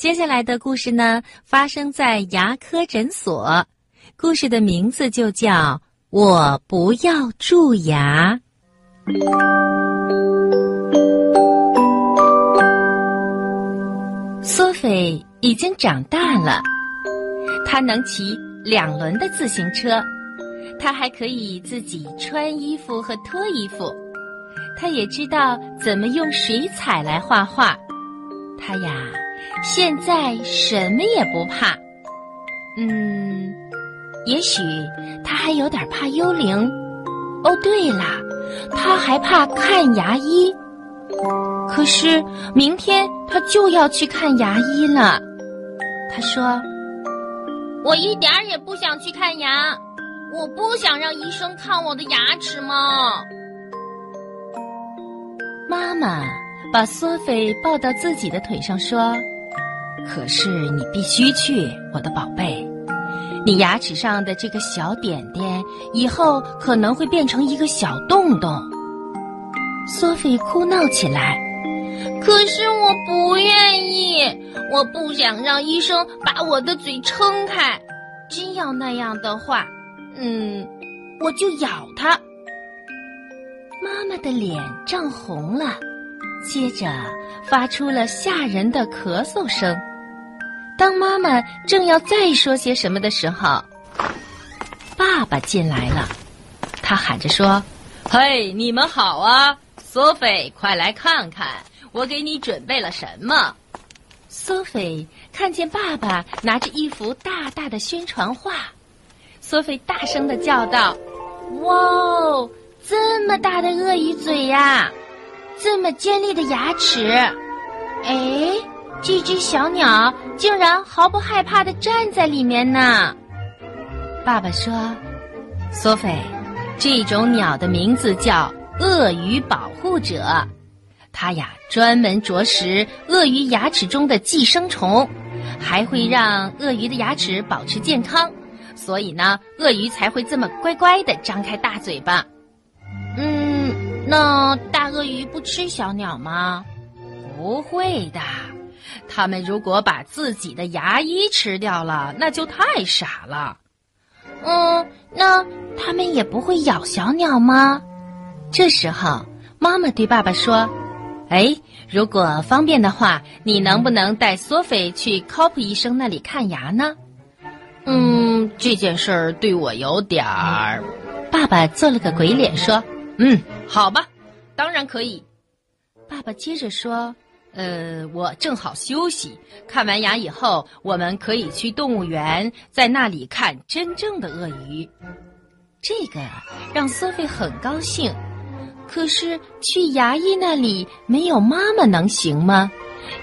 接下来的故事呢，发生在牙科诊所。故事的名字就叫《我不要蛀牙》。索菲已经长大了，她能骑两轮的自行车，她还可以自己穿衣服和脱衣服，她也知道怎么用水彩来画画。她呀，现在什么也不怕。嗯，也许他还有点怕幽灵。哦，对了，他还怕看牙医。可是明天他就要去看牙医了。他说：“我一点儿也不想去看牙，我不想让医生看我的牙齿嘛。”妈妈把索菲抱到自己的腿上说：“可是你必须去，我的宝贝。你牙齿上的这个小点点，以后可能会变成一个小洞洞。”索菲哭闹起来，可是我不愿意，我不想让医生把我的嘴撑开。真要那样的话，嗯，我就咬他。妈妈的脸涨红了，接着发出了吓人的咳嗽声。当妈妈正要再说些什么的时候，爸爸进来了，他喊着说：“嘿，你们好啊！”索菲，快来看看，我给你准备了什么。索菲看见爸爸拿着一幅大大的宣传画，索菲大声的叫道：“哇哦，这么大的鳄鱼嘴呀，这么尖利的牙齿！哎，这只小鸟竟然毫不害怕的站在里面呢。”爸爸说：“索菲，这种鸟的名字叫。”鳄鱼保护者，它呀专门啄食鳄鱼牙齿中的寄生虫，还会让鳄鱼的牙齿保持健康，所以呢，鳄鱼才会这么乖乖的张开大嘴巴。嗯，那大鳄鱼不吃小鸟吗？不会的，它们如果把自己的牙医吃掉了，那就太傻了。嗯，那他们也不会咬小鸟吗？这时候，妈妈对爸爸说：“哎，如果方便的话，你能不能带索菲去考普医生那里看牙呢？”嗯，这件事儿对我有点儿。爸爸做了个鬼脸说：“嗯，好吧，当然可以。”爸爸接着说：“呃，我正好休息，看完牙以后，我们可以去动物园，在那里看真正的鳄鱼。”这个让索菲很高兴。可是去牙医那里没有妈妈能行吗？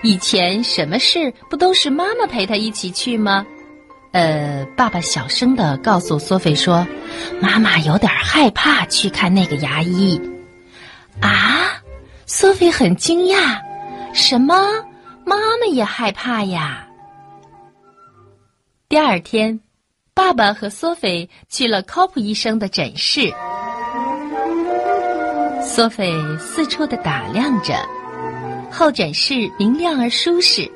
以前什么事不都是妈妈陪他一起去吗？呃，爸爸小声的告诉索菲说：“妈妈有点害怕去看那个牙医。”啊，索菲很惊讶，什么？妈妈也害怕呀？第二天，爸爸和索菲去了科普医生的诊室。索菲四处的打量着，候诊室明亮而舒适，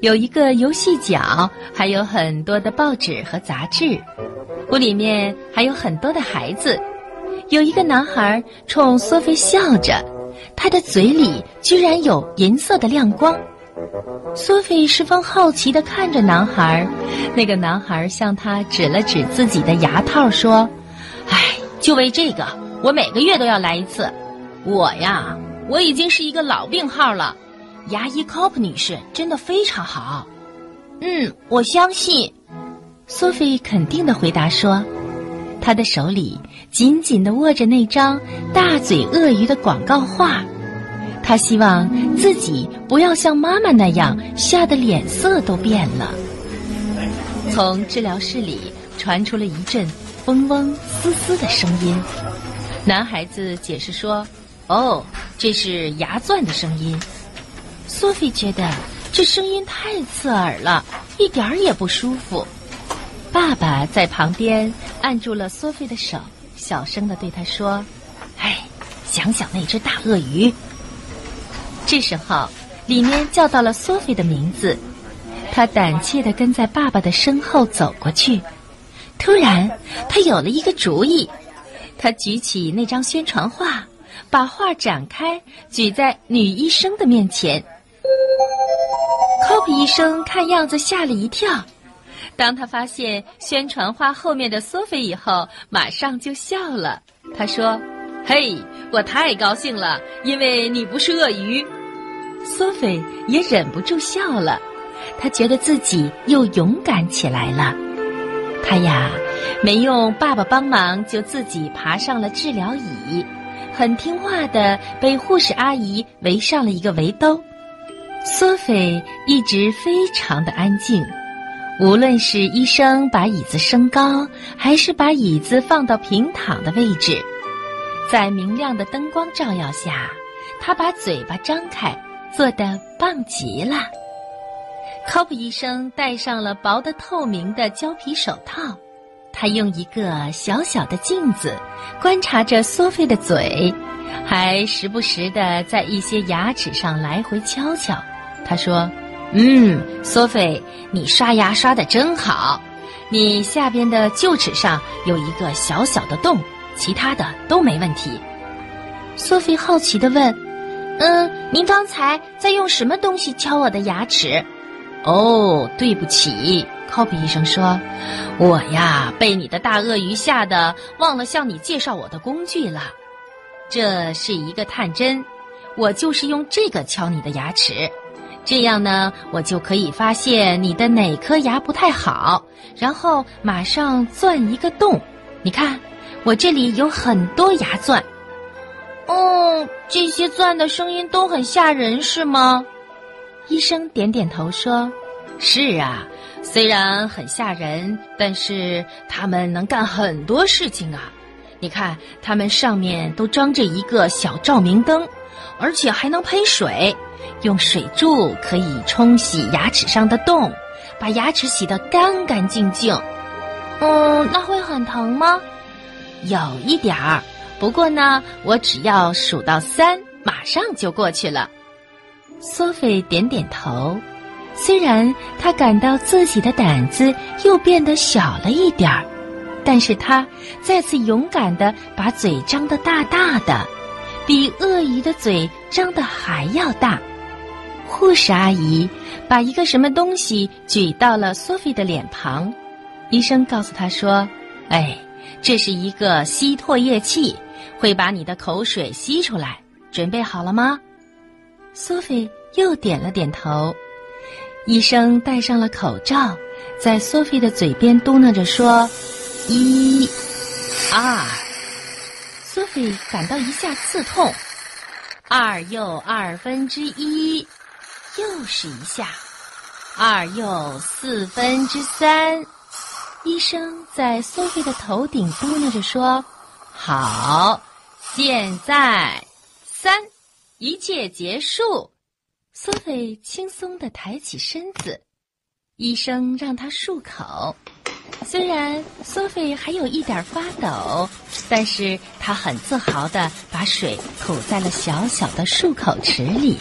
有一个游戏角，还有很多的报纸和杂志。屋里面还有很多的孩子，有一个男孩冲索菲笑着，他的嘴里居然有银色的亮光。索菲十分好奇的看着男孩，那个男孩向他指了指自己的牙套，说：“哎，就为这个，我每个月都要来一次。”我呀，我已经是一个老病号了。牙医 Cop 女士真的非常好。嗯，我相信。苏菲肯定的回答说，他的手里紧紧的握着那张大嘴鳄鱼的广告画。他希望自己不要像妈妈那样吓得脸色都变了。从治疗室里传出了一阵嗡嗡嘶嘶的声音。男孩子解释说。哦，这是牙钻的声音。索菲觉得这声音太刺耳了，一点儿也不舒服。爸爸在旁边按住了索菲的手，小声的对他说：“哎，想想那只大鳄鱼。”这时候，里面叫到了索菲的名字，他胆怯地跟在爸爸的身后走过去。突然，他有了一个主意。他举起那张宣传画，把画展开，举在女医生的面前。科普医生看样子吓了一跳。当他发现宣传画后面的索菲以后，马上就笑了。他说：“嘿，我太高兴了，因为你不是鳄鱼。”索菲也忍不住笑了。他觉得自己又勇敢起来了。他呀，没用爸爸帮忙，就自己爬上了治疗椅，很听话的被护士阿姨围上了一个围兜。索菲一直非常的安静。无论是医生把椅子升高，还是把椅子放到平躺的位置，在明亮的灯光照耀下，他把嘴巴张开，做得棒极了。科普医生戴上了薄的透明的胶皮手套，他用一个小小的镜子观察着索菲的嘴，还时不时的在一些牙齿上来回敲敲。他说。嗯，索菲，你刷牙刷的真好。你下边的臼齿上有一个小小的洞，其他的都没问题。索菲好奇的问：“嗯，您刚才在用什么东西敲我的牙齿？”哦，对不起，科比医生说：“我呀，被你的大鳄鱼吓得忘了向你介绍我的工具了。这是一个探针，我就是用这个敲你的牙齿。”这样呢，我就可以发现你的哪颗牙不太好，然后马上钻一个洞。你看，我这里有很多牙钻。哦，这些钻的声音都很吓人，是吗？医生点点头说：“是啊，虽然很吓人，但是他们能干很多事情啊。你看，它们上面都装着一个小照明灯，而且还能喷水。”用水柱可以冲洗牙齿上的洞，把牙齿洗得干干净净。嗯，那会很疼吗？有一点儿，不过呢，我只要数到三，马上就过去了。索菲点点头，虽然他感到自己的胆子又变得小了一点儿，但是他再次勇敢地把嘴张得大大的，比鳄鱼的嘴张得还要大。护士阿姨把一个什么东西举到了索菲的脸庞，医生告诉她说：“哎，这是一个吸唾液器，会把你的口水吸出来。准备好了吗？”索菲又点了点头。医生戴上了口罩，在索菲的嘴边嘟囔着说：“一、二。”索菲感到一下刺痛，二又二分之一。又是一下，二又四分之三。医生在苏菲的头顶嘟囔着说：“好，现在三，一切结束。”苏菲轻松地抬起身子，医生让他漱口。虽然索菲还有一点发抖，但是她很自豪地把水吐在了小小的漱口池里。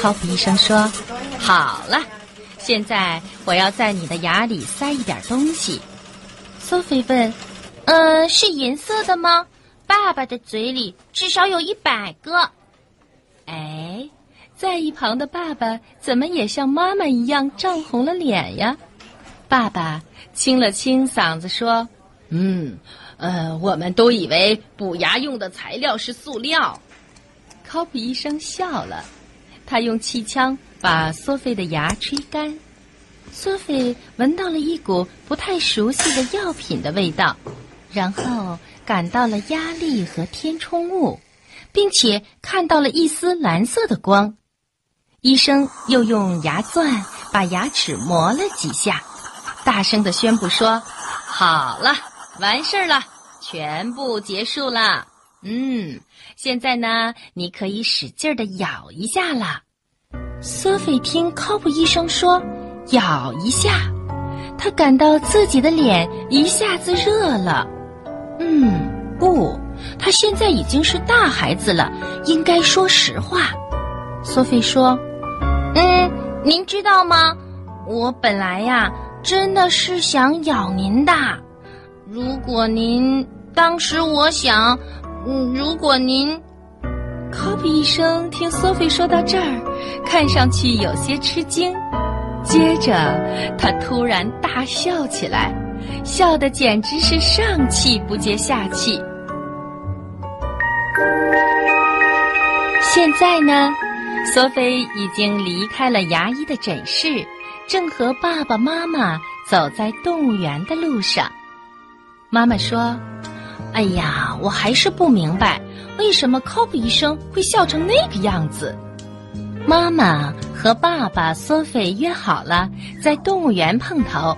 考普医生说：“好了，现在我要在你的牙里塞一点东西。”索菲问：“呃，是银色的吗？爸爸的嘴里至少有一百个。”哎，在一旁的爸爸怎么也像妈妈一样涨红了脸呀？爸爸清了清嗓子说：“嗯，呃，我们都以为补牙用的材料是塑料。”考普医生笑了。他用气枪把索菲的牙吹干，索菲闻到了一股不太熟悉的药品的味道，然后感到了压力和填充物，并且看到了一丝蓝色的光。医生又用牙钻把牙齿磨了几下，大声的宣布说：“好了，完事儿了，全部结束了。”嗯，现在呢，你可以使劲的咬一下了。索菲听考普医生说咬一下，他感到自己的脸一下子热了。嗯，不，他现在已经是大孩子了，应该说实话。索菲说：“嗯，您知道吗？我本来呀，真的是想咬您的。如果您当时我想，嗯，如果您，科比医生听索菲说到这儿，看上去有些吃惊，接着他突然大笑起来，笑得简直是上气不接下气。现在呢，索菲已经离开了牙医的诊室。正和爸爸妈妈走在动物园的路上，妈妈说：“哎呀，我还是不明白，为什么科普医生会笑成那个样子。”妈妈和爸爸索菲约好了在动物园碰头。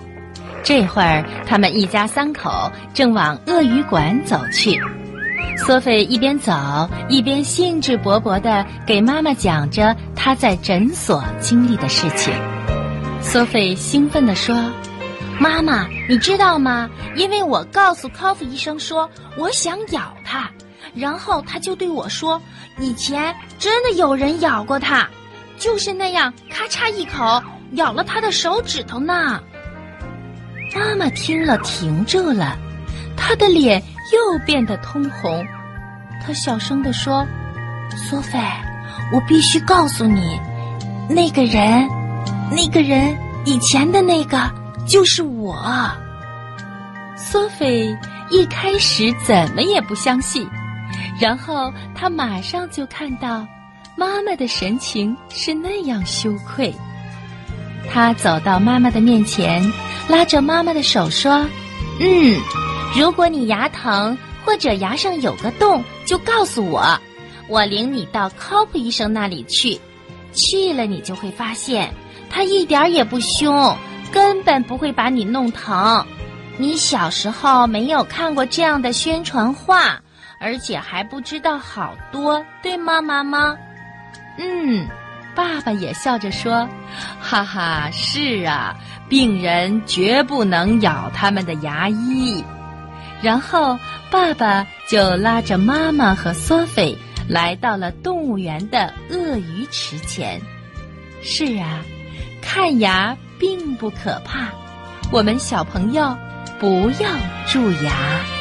这会儿，他们一家三口正往鳄鱼馆走去。索菲一边走一边兴致勃勃地给妈妈讲着她在诊所经历的事情。索菲兴奋地说：“妈妈，你知道吗？因为我告诉科夫医生说我想咬他，然后他就对我说，以前真的有人咬过他，就是那样，咔嚓一口咬了他的手指头呢。”妈妈听了停住了，她的脸又变得通红。她小声地说：“索菲，我必须告诉你，那个人。”那个人以前的那个就是我。索菲一开始怎么也不相信，然后他马上就看到妈妈的神情是那样羞愧。他走到妈妈的面前，拉着妈妈的手说：“嗯，如果你牙疼或者牙上有个洞，就告诉我，我领你到科普医生那里去。去了，你就会发现。”他一点也不凶，根本不会把你弄疼。你小时候没有看过这样的宣传画，而且还不知道好多，对吗，妈妈？嗯，爸爸也笑着说：“哈哈，是啊，病人绝不能咬他们的牙医。”然后爸爸就拉着妈妈和索菲来到了动物园的鳄鱼池前。是啊。看牙并不可怕，我们小朋友不要蛀牙。